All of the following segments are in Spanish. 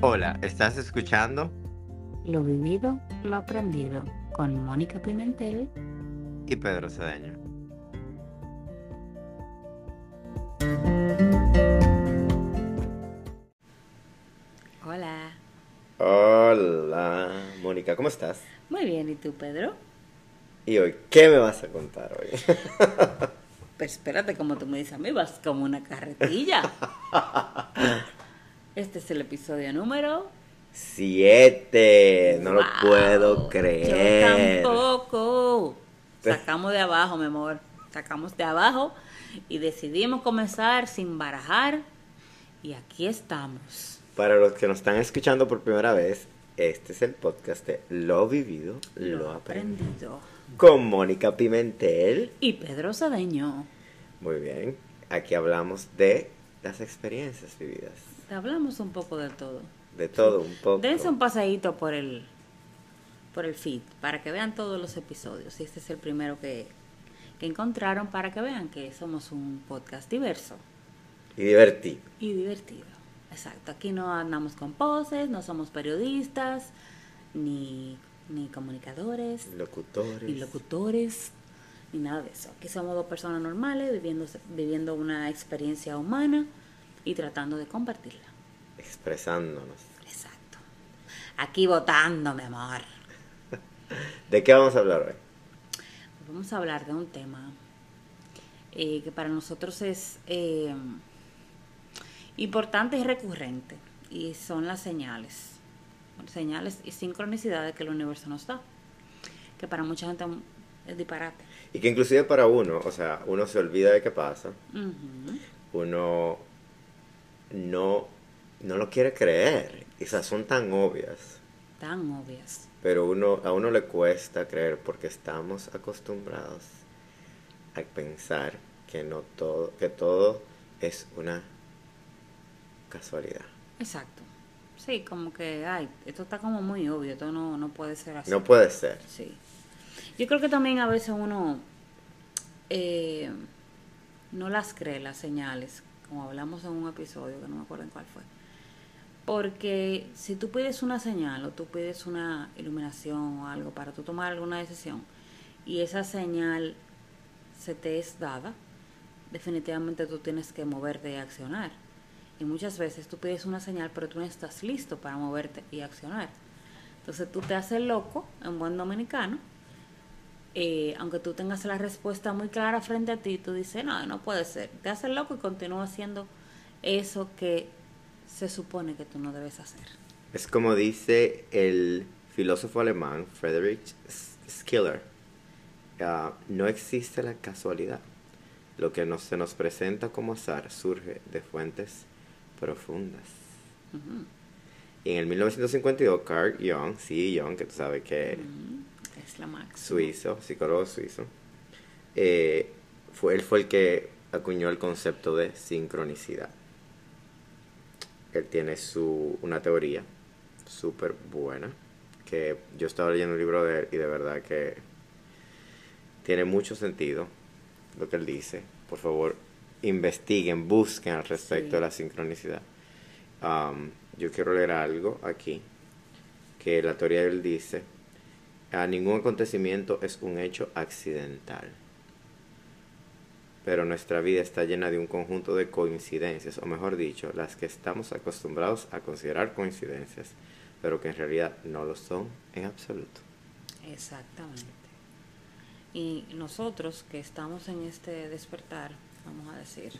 Hola, ¿estás escuchando? Lo vivido, lo aprendido, con Mónica Pimentel y Pedro Cedeño. Hola. Hola, Mónica, ¿cómo estás? Muy bien, ¿y tú, Pedro? ¿Y hoy qué me vas a contar hoy? pues espérate, como tú me dices a mí, vas como una carretilla. Este es el episodio número Siete. No lo puedo creer. Yo tampoco. Sacamos de abajo, mi amor. Sacamos de abajo y decidimos comenzar sin barajar. Y aquí estamos. Para los que nos están escuchando por primera vez, este es el podcast de Lo Vivido, Lo, aprendido. Con Mónica Pimentel. Y Pedro Sadeño. Muy bien. Aquí hablamos de las experiencias vividas hablamos un poco de todo. De todo un poco. Dense un pasadito por el por el feed para que vean todos los episodios. Y este es el primero que, que encontraron para que vean que somos un podcast diverso. Y divertido. Y divertido. Exacto. Aquí no andamos con poses, no somos periodistas, ni, ni comunicadores. Locutores. Ni locutores, ni nada de eso. Aquí somos dos personas normales viviendo, viviendo una experiencia humana y tratando de compartirla. Expresándonos. Exacto. Aquí votando, mi amor. ¿De qué vamos a hablar hoy? Vamos a hablar de un tema eh, que para nosotros es eh, importante y recurrente, y son las señales. Señales y sincronicidades que el universo nos da, que para mucha gente es disparate. Y que inclusive para uno, o sea, uno se olvida de qué pasa, uno no, no lo quiere creer. Esas son tan obvias. Tan obvias. Pero uno, a uno le cuesta creer porque estamos acostumbrados a pensar que no todo, que todo es una casualidad. Exacto. Sí, como que, ay, esto está como muy obvio, esto no, no puede ser así. No puede ser. Sí. Yo creo que también a veces uno eh, no las cree las señales como hablamos en un episodio, que no me acuerdo en cuál fue. Porque si tú pides una señal o tú pides una iluminación o algo para tú tomar alguna decisión y esa señal se te es dada, definitivamente tú tienes que moverte y accionar. Y muchas veces tú pides una señal, pero tú no estás listo para moverte y accionar. Entonces tú te haces loco, en buen dominicano, eh, aunque tú tengas la respuesta muy clara frente a ti, tú dices, no, no puede ser. Te haces loco y continúas haciendo eso que se supone que tú no debes hacer. Es como dice el filósofo alemán Friedrich Schiller, ah, no existe la casualidad. Lo que se nos presenta como azar surge de fuentes profundas. Y en el 1952, Carl Jung, sí, Jung, que tú sabes que Suizo, psicólogo suizo. Eh, fue, él fue el que acuñó el concepto de sincronicidad. Él tiene su, una teoría súper buena, que yo estaba leyendo un libro de él y de verdad que tiene mucho sentido lo que él dice. Por favor, investiguen, busquen al respecto de la sincronicidad. Um, yo quiero leer algo aquí, que la teoría de él dice a ningún acontecimiento es un hecho accidental. Pero nuestra vida está llena de un conjunto de coincidencias, o mejor dicho, las que estamos acostumbrados a considerar coincidencias, pero que en realidad no lo son en absoluto. Exactamente. Y nosotros que estamos en este despertar, vamos a decir,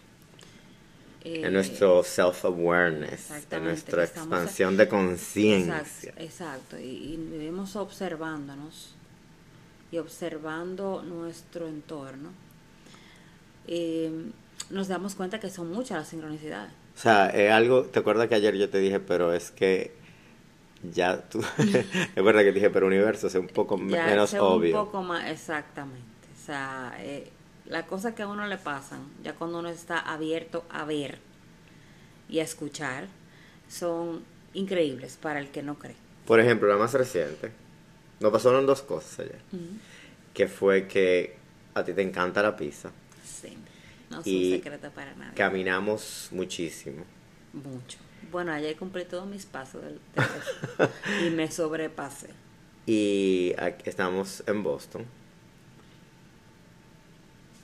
en eh, nuestro self-awareness, en nuestra expansión de conciencia. Exacto, y, vivimos observándonos y observando nuestro entorno. Eh, nos damos cuenta que son muchas las sincronicidades. O sea, es algo, ¿te acuerdas que ayer yo te dije, pero es que ya tú, ¿te acuerdas que dije, pero universo es un poco menos obvio? Un poco más, exactamente. O sea, eh, las cosas que a uno le pasan, ya cuando uno está abierto a ver y a escuchar, son increíbles para el que no cree. Por ejemplo, la más reciente, nos pasaron dos cosas ayer. Que fue que a ti te encanta la pizza. Sí, no es un secreto para nadie. Caminamos muchísimo. Mucho. Bueno, ayer cumplí todos mis pasos del, del y me sobrepasé. Y aquí estamos en Boston.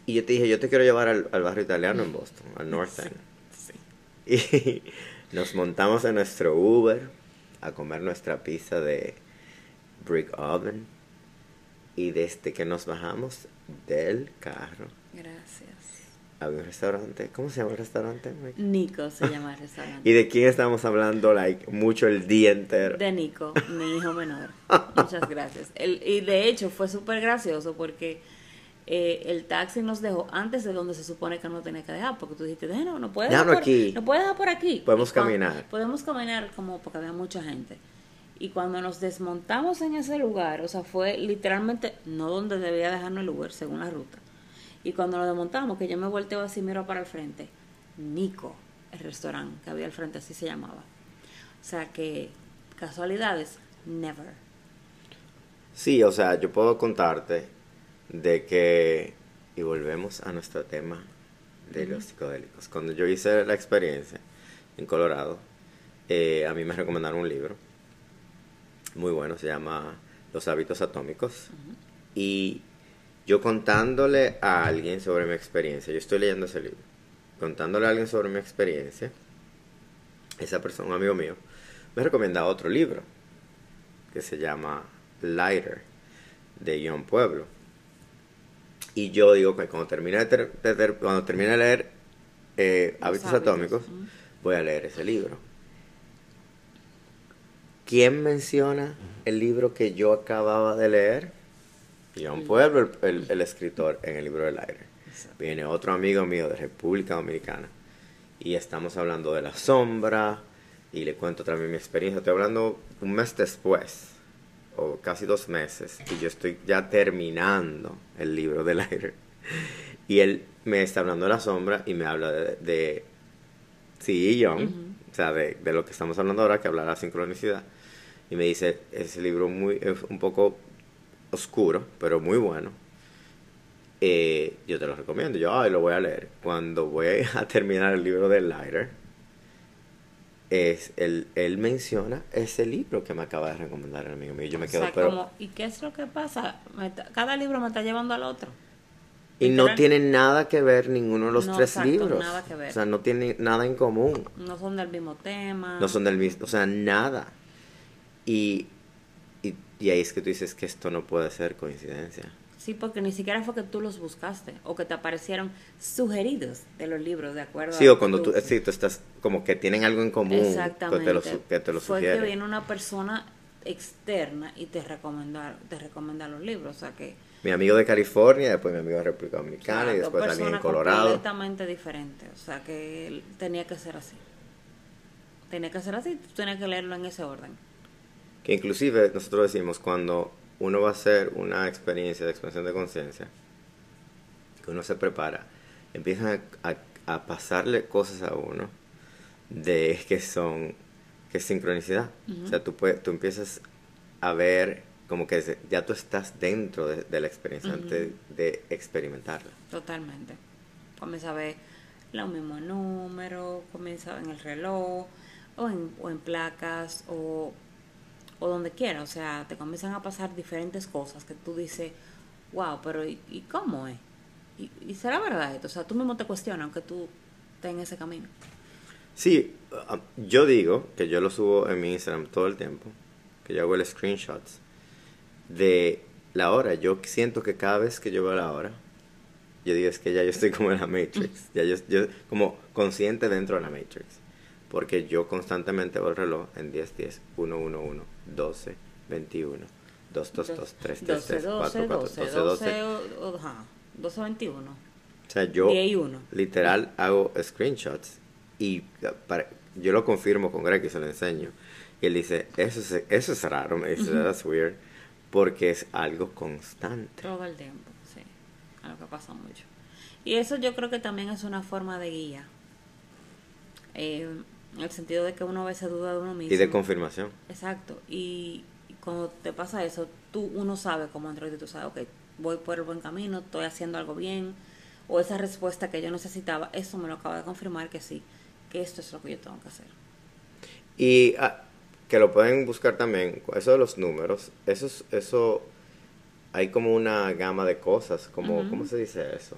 Y yo te dije, yo te quiero llevar al, al barrio italiano en Boston, al North End. Sí. Y nos montamos en nuestro Uber a comer nuestra pizza de Brick Oven. Y desde que nos bajamos del carro, Gracias. había un restaurante. ¿Cómo se llama el restaurante? Nico se llama el restaurante. ¿Y de quién estábamos hablando like, mucho el día entero? De Nico, mi hijo menor. Muchas gracias. El, y de hecho fue súper gracioso porque eh, el taxi nos dejó antes de donde se supone que no tenía que dejar, porque tú dijiste, no, no puedes dejar por aquí. No puedes dejar por aquí. Podemos caminar. Podemos caminar como porque había mucha gente. Y cuando nos desmontamos en ese lugar, o sea, fue literalmente no donde debía dejarnos el Uber, según la ruta. Y cuando nos desmontamos, que yo me volteo así, miro para el frente, Nico, el restaurante que había al frente, así se llamaba. O sea que, casualidades, never. Sí, o sea, yo puedo contarte de que, y volvemos a nuestro tema de los psicodélicos. Cuando yo hice la experiencia en Colorado, eh, a mí me recomendaron un libro muy bueno, se llama Los hábitos atómicos. Y yo contándole a alguien sobre mi experiencia, yo estoy leyendo ese libro, contándole a alguien sobre mi experiencia, esa persona, un amigo mío, me recomienda otro libro que se llama Lighter de John Pueblo. Y yo digo que cuando termine de, ter- de ter- cuando termine de leer eh, Hábitos hábitos, Atómicos, ujú. voy a leer ese libro. ¿Quién menciona el libro que yo acababa de leer? John Pueblo, el, el- el escritor en el libro del aire. Viene otro amigo mío de República Dominicana y estamos hablando de la sombra y le cuento también mi experiencia. Estoy hablando un mes después o casi dos meses y yo estoy ya terminando el libro del aire. Y él me está hablando de la sombra y me habla de, de sí, John, o sea, de, de lo que estamos hablando ahora, que habla de la sincronicidad. Y me dice, ese libro muy, es un poco oscuro, pero muy bueno. Eh, yo te lo recomiendo. Yo, ay, lo voy a leer. Cuando voy a terminar el libro de Lighter, es él, él menciona ese libro que me acaba de recomendar el amigo mío. Yo me O quedo, sea, pero... como, ¿y qué es lo que pasa? Está- cada libro me está llevando al otro. Y no literal. tiene nada que ver ninguno de los No, tres exacto, libros. nada que ver. O sea, no tiene nada en común. No son del mismo tema. No son del mismo, o sea, nada. Y, y, y ahí es que tú dices que esto no puede ser coincidencia. Sí, porque ni siquiera fue que tú los buscaste o que te aparecieron sugeridos de los libros, de acuerdo Sí, o cuando tú, sí, tú estás como que tienen algo en común que Exactamente. te lo, que te lo Fue que viene una persona externa y te recomienda, te recomienda los libros. O sea que. Mi amigo de California, después mi amigo de República Dominicana y después también en Colorado. completamente diferentes. O sea que tenía que ser así. Tenía que ser así, tú tenías que leerlo en ese orden. Que inclusive nosotros decimos cuando uno va a hacer una experiencia de expansión de conciencia, que uno se prepara, empiezan a, a- a pasarle cosas a uno de que son, que es sincronicidad. O sea, tú, puedes, tú empiezas a ver como que ya tú estás dentro de, de la experiencia antes de experimentarla. Totalmente. Comienza a ver los mismos números, comienza en el reloj, o en, o en placas, o, o donde quiera. O sea, te comienzan a pasar diferentes cosas que tú dices, wow, pero ¿y, y cómo es? ¿Y, ¿Y será verdad esto? O sea, tú mismo te cuestionas, aunque tú estés en ese camino. Sí, ah, yo digo que yo lo subo en mi Instagram todo el tiempo, que yo hago el screenshots de la hora. Yo siento que cada vez que yo veo la hora, yo digo es que ya yo estoy como en la Matrix, ya yo, yo como consciente dentro de la Matrix, porque yo constantemente veo el reloj en 10, 10, 1, 1, 1, 12, 21, 2, 2, 2, 3, 3, 3, 4, 4, 12, 12. o- o- ajá, 12, 21. O sea, yo 10 y 1. literal hago screenshots y para- yo lo confirmo con Greg y se lo enseño. Y él dice, eso es, eso es raro, me dice, that's weird, porque es algo constante. Todo el tiempo, sí. A lo que pasa mucho. Y eso yo creo que también es una forma de guía. Eh, en el sentido de que uno a veces duda de uno mismo. Y de confirmación. Exacto. Y, cuando te pasa eso, tú uno sabe como androide, tú sabes, ok, voy por el buen camino, estoy haciendo algo bien. O esa respuesta que yo necesitaba, eso me lo acaba de confirmar que sí, que esto es lo que yo tengo que hacer. Y ah, que lo pueden buscar también, eso de los números, eso, es- eso hay como una gama de cosas, como. ¿cómo se dice eso?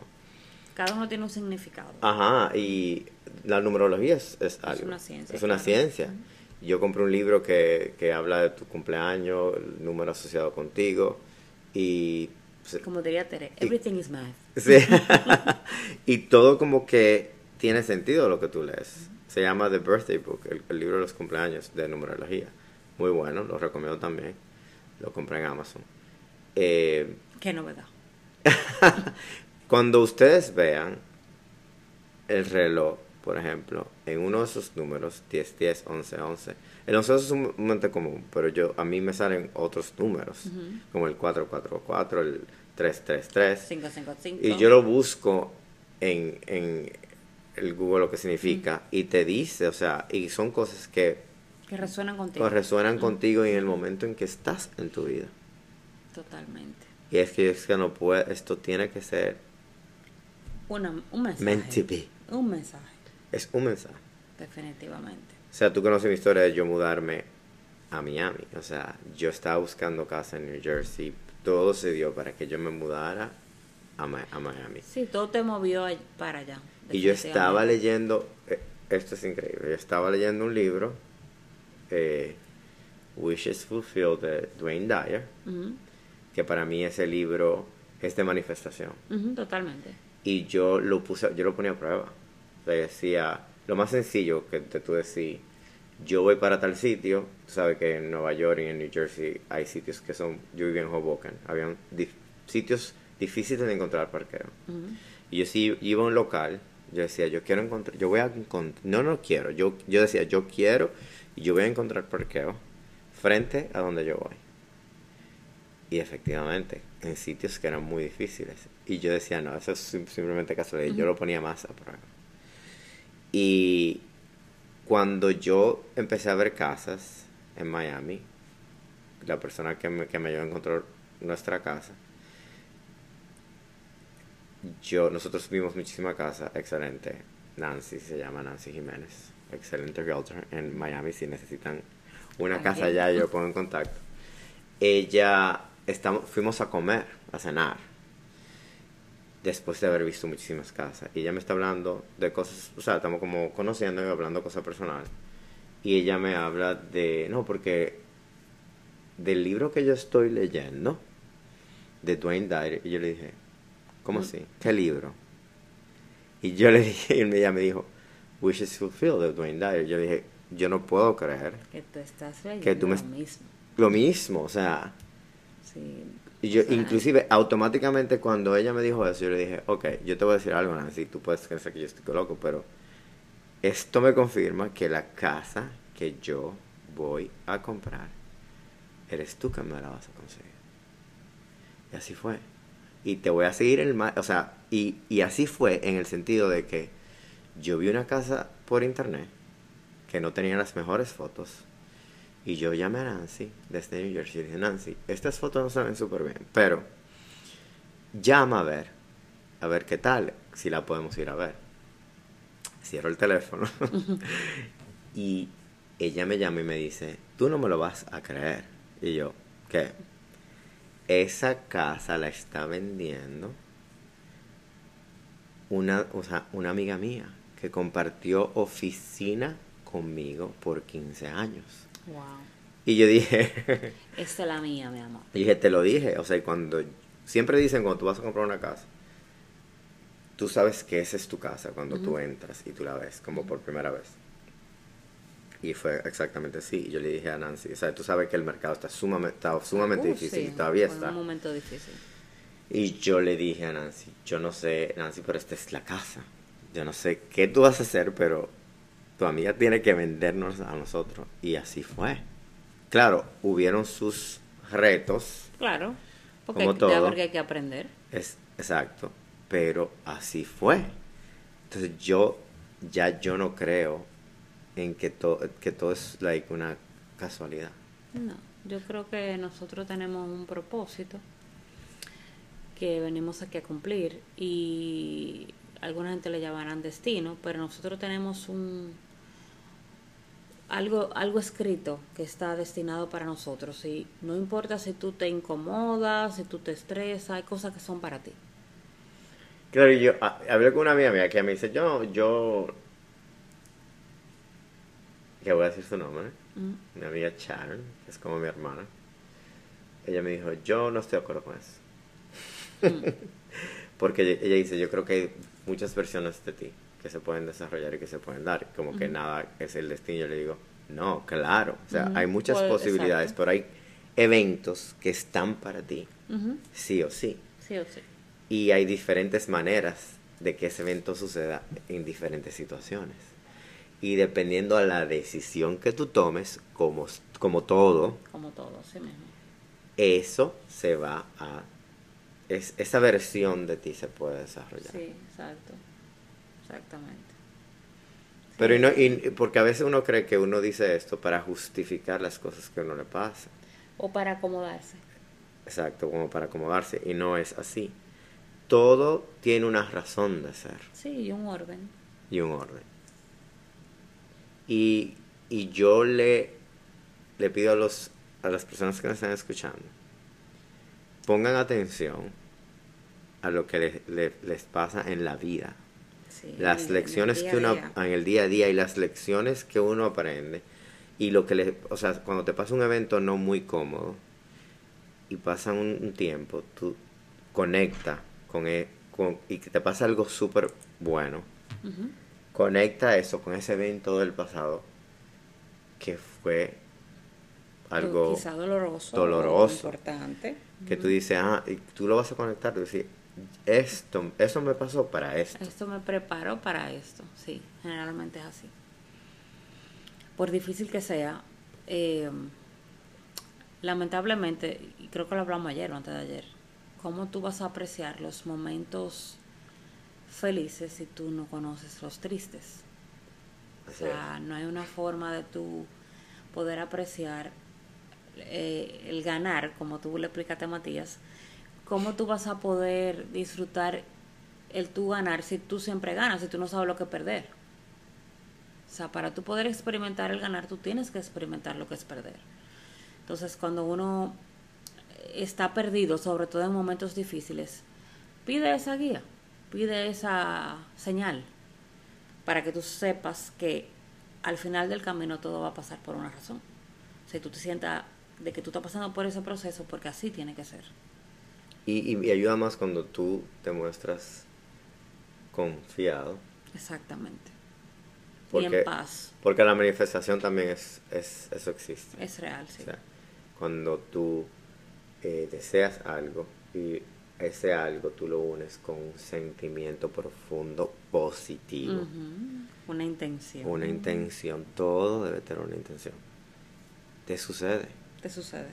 Cada uno tiene un significado. Ajá, y la numerología es, es algo. una ciencia, Es una claro. ciencia. Yo compré un libro que, que habla de tu cumpleaños, el número asociado contigo, y... Como diría Tere, everything is math. Sí. y todo como que tiene sentido lo que tú lees. Se llama The Birthday Book, el, el libro de los cumpleaños de numerología. Muy bueno, lo recomiendo también. Lo compré en Amazon. Eh, Qué novedad. cuando ustedes vean el reloj, por ejemplo, en uno de esos números, 10, 10, 11, 11, el 11 es sumamente común, pero yo a mí me salen otros números, Ujú. como el 444, el 333. 555. Y yo lo busco en, en el Google lo que significa y te dice, o sea, y son cosas que Que resuenan contigo. pues, resuenan contigo en el momento en que estás en tu vida. Totalmente. Y es que es que no puede, esto tiene que ser Una, un mensaje. meant to be. Un mensaje, Es un mensaje. definitivamente. O sea, tú conoces mi historia de yo mudarme a Miami. O sea, yo estaba buscando casa en New Jersey. Todo se dio para que yo me mudara a, Miami. Sí, todo te movió para allá. Y yo estaba leyendo, eh, esto es increíble, yo estaba leyendo un libro, eh, Wishes Fulfilled de Dwayne Dyer, Ujú, que para mí ese libro es de manifestación. ujú, totalmente. Y yo lo puse, yo lo ponía a prueba. Yo decía, lo más sencillo que te, tú decís, yo voy para tal sitio, tú sabes que en Nueva York y en New Jersey hay sitios que son, yo vivía en Hoboken, habían dif- sitios difíciles de encontrar parqueo. Y yo sí iba a un local, yo decía, yo quiero encontrar, yo voy a encontrar, no, no quiero, yo, yo decía, yo quiero y yo voy a encontrar parqueo frente a donde yo voy. Y efectivamente, en sitios que eran muy difíciles. Y yo decía, no, eso es sim- simplemente casualidad. Yo Ujú. lo ponía más a prueba. Y cuando yo empecé a ver casas en Miami, la persona que me, que me ayudó a encontrar nuestra casa, yo, nosotros vimos muchísima casa, excelente. Nancy se llama Nancy Jiménez, excelente realtor en Miami. Si necesitan una casa allá, yo pongo en contacto. Ella, estamos, fuimos a comer, a cenar, después de haber visto muchísimas casas. Y ella me está hablando de cosas, o sea, estamos como conociendo y hablando cosas personales. Y ella me habla de, no, porque del libro que yo estoy leyendo, de Dwayne Dyer, y yo le dije, ¿cómo así? ¿Qué libro? Y yo le dije, y ella me dijo, Wishes Fulfilled de Dwayne Dyer. Yo le dije, yo no puedo creer Que tú estás leyendo Que tú me- lo mismo. lo mismo, o sea, Sí. y yo inclusive automáticamente cuando ella me dijo eso, yo le dije, ok, yo te voy a decir algo, Nancy, tú puedes pensar que yo estoy loco, pero esto me confirma que la casa que yo voy a comprar, eres tú que me la vas a conseguir. Y así fue. Y te voy a seguir el ma- o sea, y, y así fue en el sentido de que yo vi una casa por internet que no tenía las mejores fotos. Y yo llamé a Nancy desde New Jersey y dije, Nancy, estas fotos no se ven súper bien, pero llama a ver, a ver qué tal, si la podemos ir a ver. Cierro el teléfono y ella me llama y me dice, tú no me lo vas a creer. Y yo, ¿qué? Esa casa la está vendiendo una, o sea, una amiga mía que compartió oficina conmigo por 15 años. Wow. Y yo dije, Esta es la mía, mi amor. y dije, te lo dije, o sea, cuando siempre dicen cuando tú vas a comprar una casa, tú sabes que esa es tu casa cuando tú entras y tú la ves como por primera vez. Y fue exactamente así. Y yo le dije a Nancy, o sea, tú sabes que el mercado está sumamente, está sumamente Uh, difícil sí, y todavía está. un momento difícil. Y yo le dije a Nancy, yo no sé, Nancy, pero esta es la casa. Yo no sé qué tú vas a hacer, pero tu amiga tiene que vendernos a nosotros. Y así fue. Claro, hubieron sus retos, Claro. Porque Como hay- todo. porque hay que aprender. es exacto, pero así fue. Entonces yo ya yo no creo en que todo que todo es like una casualidad. No, yo creo que nosotros tenemos un propósito que venimos aquí a cumplir y alguna gente le llamarán destino, pero nosotros tenemos un algo, algo escrito que está destinado para nosotros. Y no importa si tú te incomodas, si tú te estresas, hay cosas que son para ti. Claro, yo ah, hablé con una amiga mía que me dice, yo, yo, que voy a decir su nombre, mi amiga Sharon, que es como mi hermana. Ella me dijo, yo no estoy de acuerdo con eso. Mm. Porque ella dice, yo creo que hay muchas versiones de ti que se pueden desarrollar y que se pueden dar. Como que nada es el destino. Yo le digo, no, claro. O sea, hay muchas posibilidades, pero hay eventos que están para ti, sí o sí. Sí o sí. Y hay diferentes maneras de que ese evento suceda en diferentes situaciones. Y dependiendo a la decisión que tú tomes, como, como todo, como todo, sí mismo. eso se va a es, esa versión de ti se puede desarrollar. Sí, exacto. Exactamente. Pero y no, y, porque a veces uno cree que uno dice esto para justificar las cosas que a uno le pasa. O para acomodarse. Exacto, como para acomodarse. Y no es así. Todo tiene una razón de ser. Sí, y un orden. Y un orden. Y, y yo le, le pido a, los, a las personas que me están escuchando pongan atención a lo que les, pasa en la vida. Las lecciones que uno en el día a día y las lecciones que uno aprende y lo que le, o sea, cuando te pasa un evento no muy cómodo y pasa un, tiempo, tú conecta con, e, con y que te pasa algo súper bueno. Conecta eso con ese evento del pasado que fue algo quizá doloroso, doloroso importante. que tú dices, ah, y tú lo vas a conectar, dices, esto, eso me pasó para esto. Esto me preparó para esto, sí, generalmente es así. Por difícil que sea, eh, lamentablemente, y creo que lo hablamos ayer o antes de ayer, ¿cómo tú vas a apreciar los momentos felices si tú no conoces los tristes? O sea, no hay una forma de tú poder apreciar eh, el ganar, como tú le explicaste a Matías, ¿cómo tú vas a poder disfrutar el tú ganar si tú siempre ganas, si tú no sabes lo que perder? O sea, para tú poder experimentar el ganar, tú tienes que experimentar lo que es perder. Entonces, cuando uno está perdido, sobre todo en momentos difíciles, pide esa guía, pide esa señal, para que tú sepas que al final del camino todo va a pasar por una razón. Si tú te sientas de que tú estás pasando por ese proceso porque así tiene que ser. Y, y, ayuda más cuando tú te muestras confiado. Exactamente. Porque, y en paz. Porque la manifestación también es, es eso existe. Es real, sí. cuando tú eh, deseas algo y ese algo tú lo unes con un sentimiento profundo positivo. Una intención. Una intención. Todo debe tener una intención. Te sucede te sucede.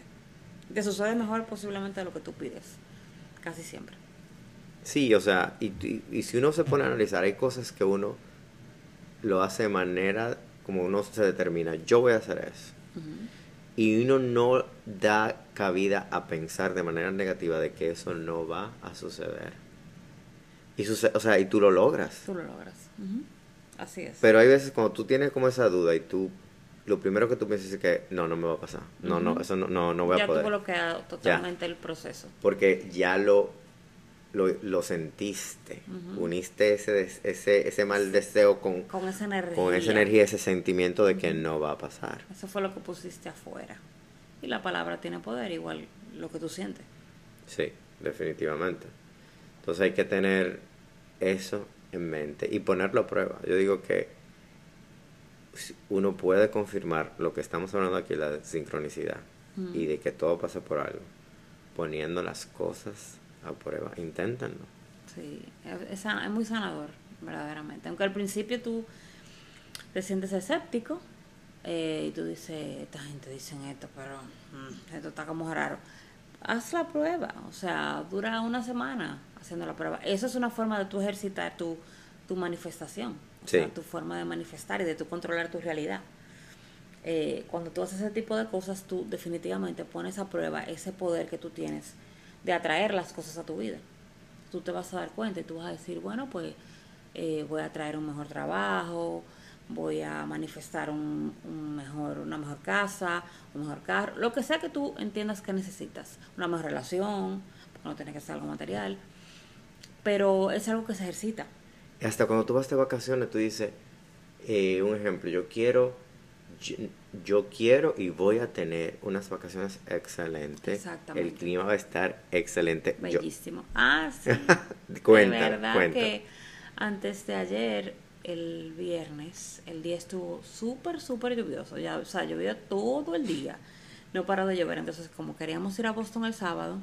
Te sucede mejor posiblemente de lo que tú pides, casi siempre. Sí, o sea, y, y, si uno se pone a analizar, hay cosas que uno lo hace de manera como uno se determina, yo voy a hacer eso. Y uno no da cabida a pensar de manera negativa de que eso no va a suceder. Y sucede, o sea, y tú lo logras. Tú lo logras. Así es. Pero hay veces cuando tú tienes como esa duda y tú lo primero que tú piensas es que no, no me va a pasar. No, no, eso no, no, no voy a poder. Ya tú bloqueado totalmente el proceso. Porque ya lo, lo, sentiste. Uniste ese, ese, ese mal deseo con, con esa energía. Con esa energía, ese sentimiento de que no va a pasar. Eso fue lo que pusiste afuera. Y la palabra tiene poder, igual lo que tú sientes. Sí, definitivamente. Entonces hay que tener eso en mente y ponerlo a prueba. Yo digo que uno puede confirmar lo que estamos hablando aquí, la sincronicidad, y de que todo pasa por algo, poniendo las cosas a prueba. Inténtenlo. Sí, es, es muy sanador, verdaderamente. Aunque al principio tú te sientes escéptico eh, y tú dices, esta gente dice esto, pero mm, esto está como raro. Haz la prueba, o sea, dura una semana haciendo la prueba. Eso es una forma de tú ejercitar tu, tu manifestación tu forma de manifestar y de tu controlar tu realidad. Eh, cuando tú haces ese tipo de cosas, tú definitivamente pones a prueba ese poder que tú tienes de atraer las cosas a tu vida. Tú te vas a dar cuenta y tú vas a decir, bueno, pues eh, voy a traer un mejor trabajo, voy a manifestar un, un, mejor, una mejor casa, un mejor carro, lo que sea que tú entiendas que necesitas, una mejor relación, no tiene que ser algo material, pero es algo que se ejercita. Hasta cuando tú vas de vacaciones, tú dices, eh, un ejemplo, yo quiero, yo, yo, quiero y voy a tener unas vacaciones excelentes. Exactamente. El clima va a estar excelente. Bellísimo. Yo... Ah, sí. cuenta, de verdad cuenta. que antes de ayer, el viernes, el día estuvo súper, súper lluvioso. Ya, o sea, llovió todo el día. No paró de llover. Entonces, como queríamos ir a Boston el sábado,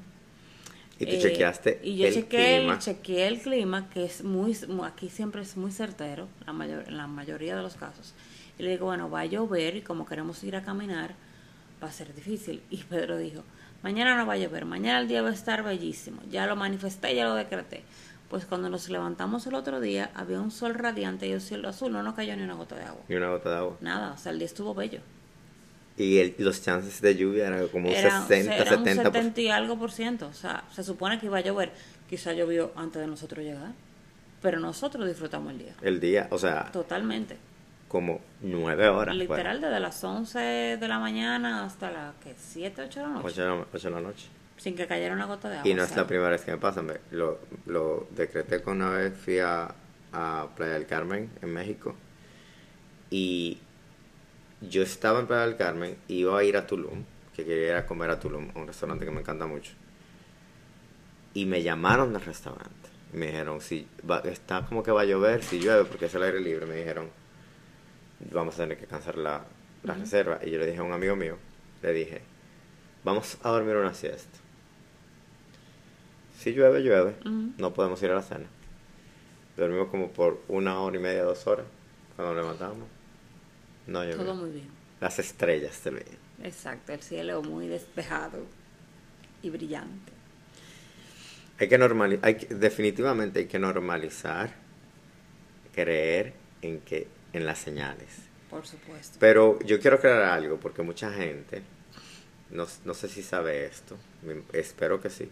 y tú eh, chequeaste y yo el chequeé, clima. chequeé el clima, que es muy, aquí siempre es muy certero, la mayor, la mayoría de los casos. Y le digo, bueno, va a llover y como queremos ir a caminar, va a ser difícil. Y Pedro dijo, mañana no va a llover, mañana el día va a estar bellísimo. Ya lo manifesté, ya lo decreté. Pues cuando nos levantamos el otro día, había un sol radiante y un cielo azul, no nos cayó ni una gota de agua. Ni una gota de agua. Nada, o sea, el día estuvo bello. Y el, los chances de lluvia eran como un Era, 60, era un 70. 70 y algo por ciento. O sea, se supone que iba a llover. Quizá llovió antes de nosotros llegar. Pero nosotros disfrutamos el día. El día, o sea, Totalmente. como nueve horas. Literal, desde las 11 de la mañana hasta las ¿qué? 7, 8 de la noche. 8 de la, ocho de la noche. Sin que cayera una gota de agua. Y no es la primera vez que me pasa. me- lo, lo decreté con una vez, fui a, a Playa del Carmen, en México. Y yo estaba en Playa del Carmen, iba a ir a Tulum, que quería ir a comer a Tulum, un restaurante que me encanta mucho. Y me llamaron del restaurante. Me dijeron, si va- está como que va a llover, si llueve, porque es el aire libre, me dijeron, vamos a tener que cancelar la, la reserva. Y yo le dije a un amigo mío, le dije, vamos a dormir una siesta. Si llueve, llueve. No podemos ir a la cena. Dormimos como por una hora y media, dos horas. Cuando levantamos, no. Todo muy bien. Las estrellas se veían. Exacto, el cielo muy despejado y brillante. Hay que normalizar, hay definitivamente hay que normalizar creer en que en las señales. Por supuesto. Pero yo quiero aclarar algo porque mucha gente, no, no sé si sabe esto, espero que sí,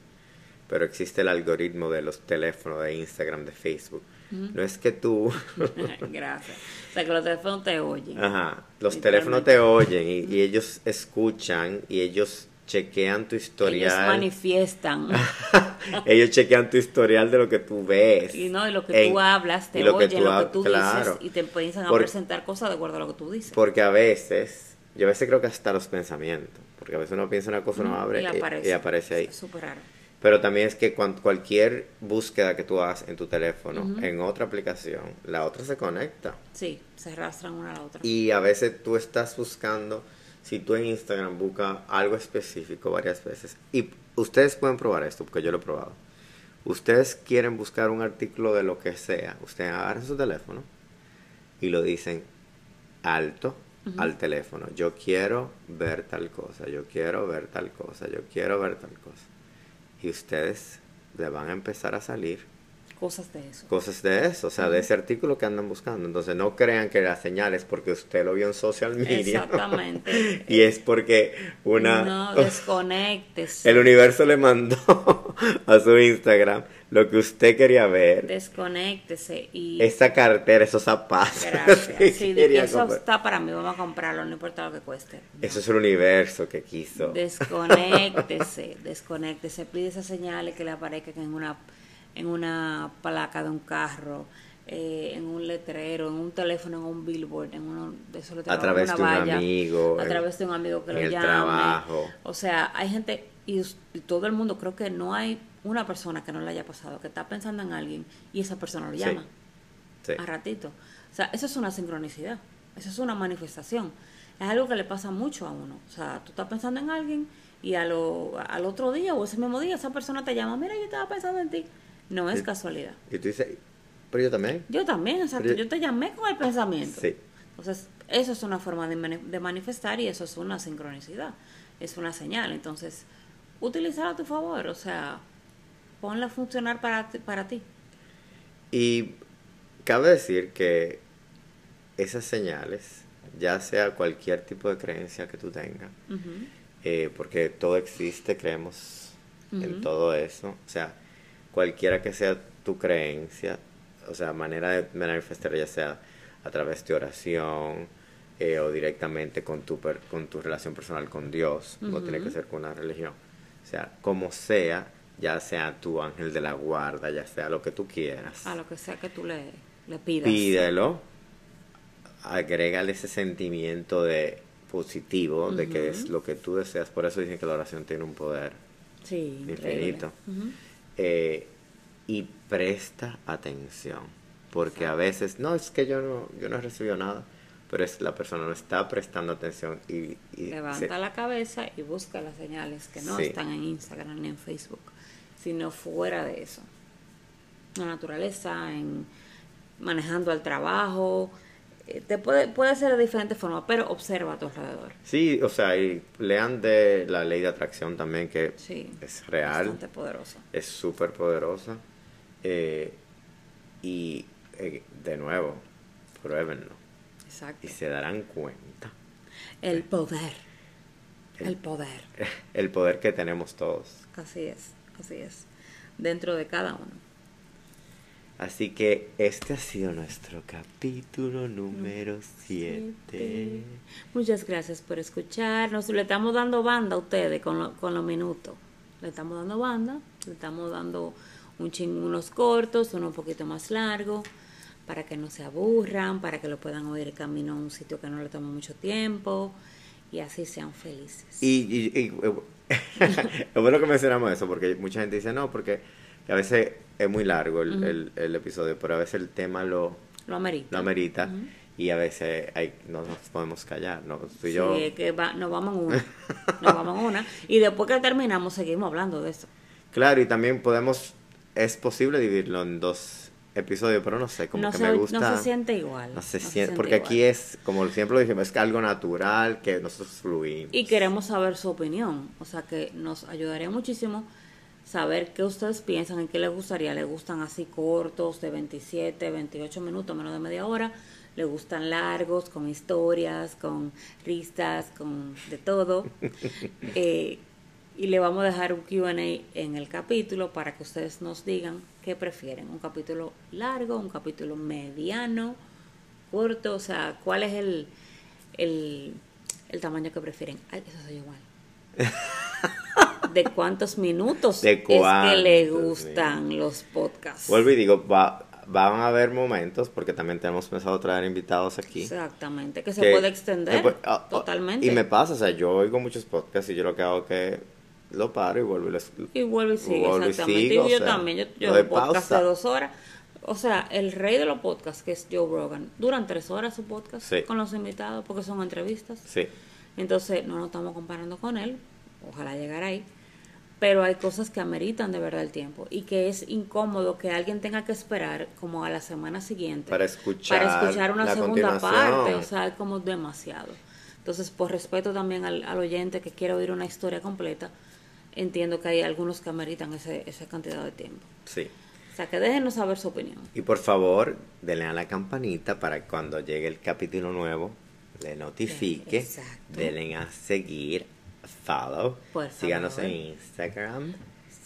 pero existe el algoritmo de los teléfonos de Instagram, de Facebook. No es que tú, Gracias. O sea, que los teléfonos te oyen. ajá, los teléfonos te oyen y, y ellos escuchan y ellos chequean tu Ellos historial. manifiestan. ellos chequean tu historial de lo que tú ves. Y no, y lo que En- tú hablas, te y lo que oyen tú lo que tú claro. dices y te empiezan a Por- presentar cosas de acuerdo a lo que tú dices. Porque a veces, yo a veces creo que hasta los pensamientos, porque a veces uno piensa una cosa, uno abre y y, aparece. y aparece ahí. Súper raro. Pero también es que cualquier búsqueda que tú hagas en tu teléfono, en otra aplicación, la otra se conecta. Sí, se arrastran una a la otra. Y a veces tú estás buscando, si tú en Instagram buscas algo específico varias veces, y ustedes pueden probar esto, porque yo lo he probado. Ustedes quieren buscar un artículo de lo que sea, ustedes agarran su teléfono y lo dicen alto al teléfono. Yo quiero ver tal cosa, yo quiero ver tal cosa, yo quiero ver tal cosa. Y ustedes le van a empezar a salir Cosas de eso. cosas de eso, o sea, de ese artículo que andan buscando. Entonces no crean que las señales porque usted lo vio en social media. Exactamente. y es porque una No, desconéctese. el universo le mandó a su Instagram lo que usted quería ver. Desconéctese y Esa cartera, esos zapatos. gracias. que Sí, eso comprar. está para mí, vamos a comprarlo, no importa lo que cueste. Eso es el universo que quiso. Desconéctese, desconéctese, pide esas señales que le aparezcan en una, en una placa de un carro, eh, en un letrero, en un teléfono, en un billboard, en uno de esos letreros, A través en de una un valla, amigo, a través de un amigo que en lo el llame. trabajo. O sea, hay gente y todo el mundo, creo que no hay una persona que no le haya pasado, que está pensando en alguien y esa persona lo Sí. llama Sí. a ratito. O sea, eso es una sincronicidad, eso es una manifestación. Es algo que le pasa mucho a uno. O sea, tú estás pensando en alguien y a lo, al otro día o ese mismo día esa persona te llama, mira, yo estaba pensando en ti. No es Sí. casualidad. Y tú dices, pero yo también. Yo también, exacto. Pero- Yo te llamé con el pensamiento. Sí. Entonces, eso es una forma de, de manifestar y eso es una sincronicidad. Es una señal. Entonces, utilízala a tu favor. O sea, ponla a funcionar para ti. Para ti. Y cabe decir que esas señales, ya sea cualquier tipo de creencia que tú tengas, eh, porque todo existe, creemos en todo eso, o sea, cualquiera que sea tu creencia, o sea, manera de manifestar ya sea a través de oración eh, o directamente con tu, per- con tu relación personal con Dios, no tiene que ser con una religión. O sea, como sea, ya sea tu ángel de la guarda, ya sea lo que tú quieras. A lo que sea que tú le, le pidas. Pídelo, agrégale ese sentimiento de positivo, de que es lo que tú deseas. Por eso dicen que la oración tiene un poder Sí, infinito. Eh, y presta atención, porque a veces, no, es que yo no, yo no he recibido nada, pero es la persona no está prestando atención y, y Levanta se- la cabeza y busca las señales que no Sí. están en Instagram ni en Facebook, sino fuera de eso. La naturaleza, en manejando al trabajo. eh, Te puede, puede ser de diferentes formas, pero observa a tu alrededor. Sí, o sea, y lean de la ley de atracción también, que Sí. es real. Bastante poderosa. es súper poderosa. eh, y eh, de nuevo, pruébenlo. Exacto. Y se darán cuenta El poder. El- El poder. el poder que tenemos todos. Así es, así es. Dentro de cada uno. Así que este ha sido nuestro capítulo número 7. Muchas gracias por escucharnos. Le estamos dando banda a ustedes con, lo- con los minutos. Le estamos dando banda, le estamos dando un ching, unos cortos, uno un poquito más largo, para que no se aburran, para que lo puedan oír camino a un sitio que no le tome mucho tiempo y así sean felices. Y, y- y- es bueno que mencionamos eso, porque mucha gente dice no, porque a veces es muy largo el, el- el episodio, pero a veces el tema lo, lo amerita. lo amerita y a veces hay, no nos podemos callar. ¿no? Tú y Sí, yo, es que va- nos vamos en una. Nos vamos en una. Y después que terminamos, seguimos hablando de eso. Claro, y también podemos, es posible dividirlo en dos episodios, pero no sé, como no, que se, me gusta. no se siente igual. no se no siente, porque igual. aquí es, como siempre lo dijimos, es que algo natural que nosotros fluimos. Y queremos saber su opinión. O sea que nos ayudaría muchísimo saber qué ustedes piensan, en qué les gustaría. ¿Les gustan así cortos, de 27, 28 minutos, menos de media hora? ¿Les gustan largos, con historias, con risas, con de todo? Eh, y le vamos a dejar un QA en el capítulo para que ustedes nos digan qué prefieren. Un capítulo largo, un capítulo mediano, corto, o sea, cuál es el, el, el tamaño que prefieren. Ay, eso soy igual. ¿De cuántos minutos ¿De es que le cuántos gustan los podcasts? Vuelvo y digo, va, van a haber momentos, porque también tenemos pensado traer invitados aquí. Exactamente, que se puede extender puede- ah, ah, totalmente. Y me pasa, o sea, yo oigo muchos podcasts y yo lo que hago es que lo paro y vuelvo y les... Y vuelve y sigue, vuelvo y exactamente. sigo, y yo sea, también, yo, yo lo un podcast pausa. de dos horas. O sea, el rey de los podcasts, que es Joe Rogan, duran tres horas su podcast Sí. con los invitados porque son entrevistas. Sí, Entonces, no nos estamos comparando con él. Ojalá llegara ahí. Pero hay cosas que ameritan de verdad el tiempo y que es incómodo que alguien tenga que esperar como a la semana siguiente Para escuchar para escuchar una segunda parte. O sea, es como demasiado. Entonces, por respeto también al, al oyente que quiere oír una historia completa, entiendo que hay algunos que ameritan ese, esa cantidad de tiempo. sí. O sea, que déjenos saber su opinión. Y por favor, denle a la campanita para que cuando llegue el capítulo nuevo le notifique. Exacto. Denle a seguir, follow. Por Síganos favor. en Instagram.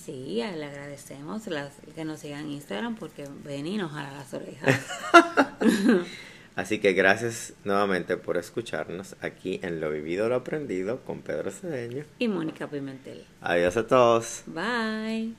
Sí, le agradecemos las, que nos sigan en Instagram porque ven y nos jala las orejas. Así que gracias nuevamente por escucharnos aquí en Lo Vivido Lo Aprendido con Pedro Cedeño. y Mónica Pimentel. Adiós a todos. Bye.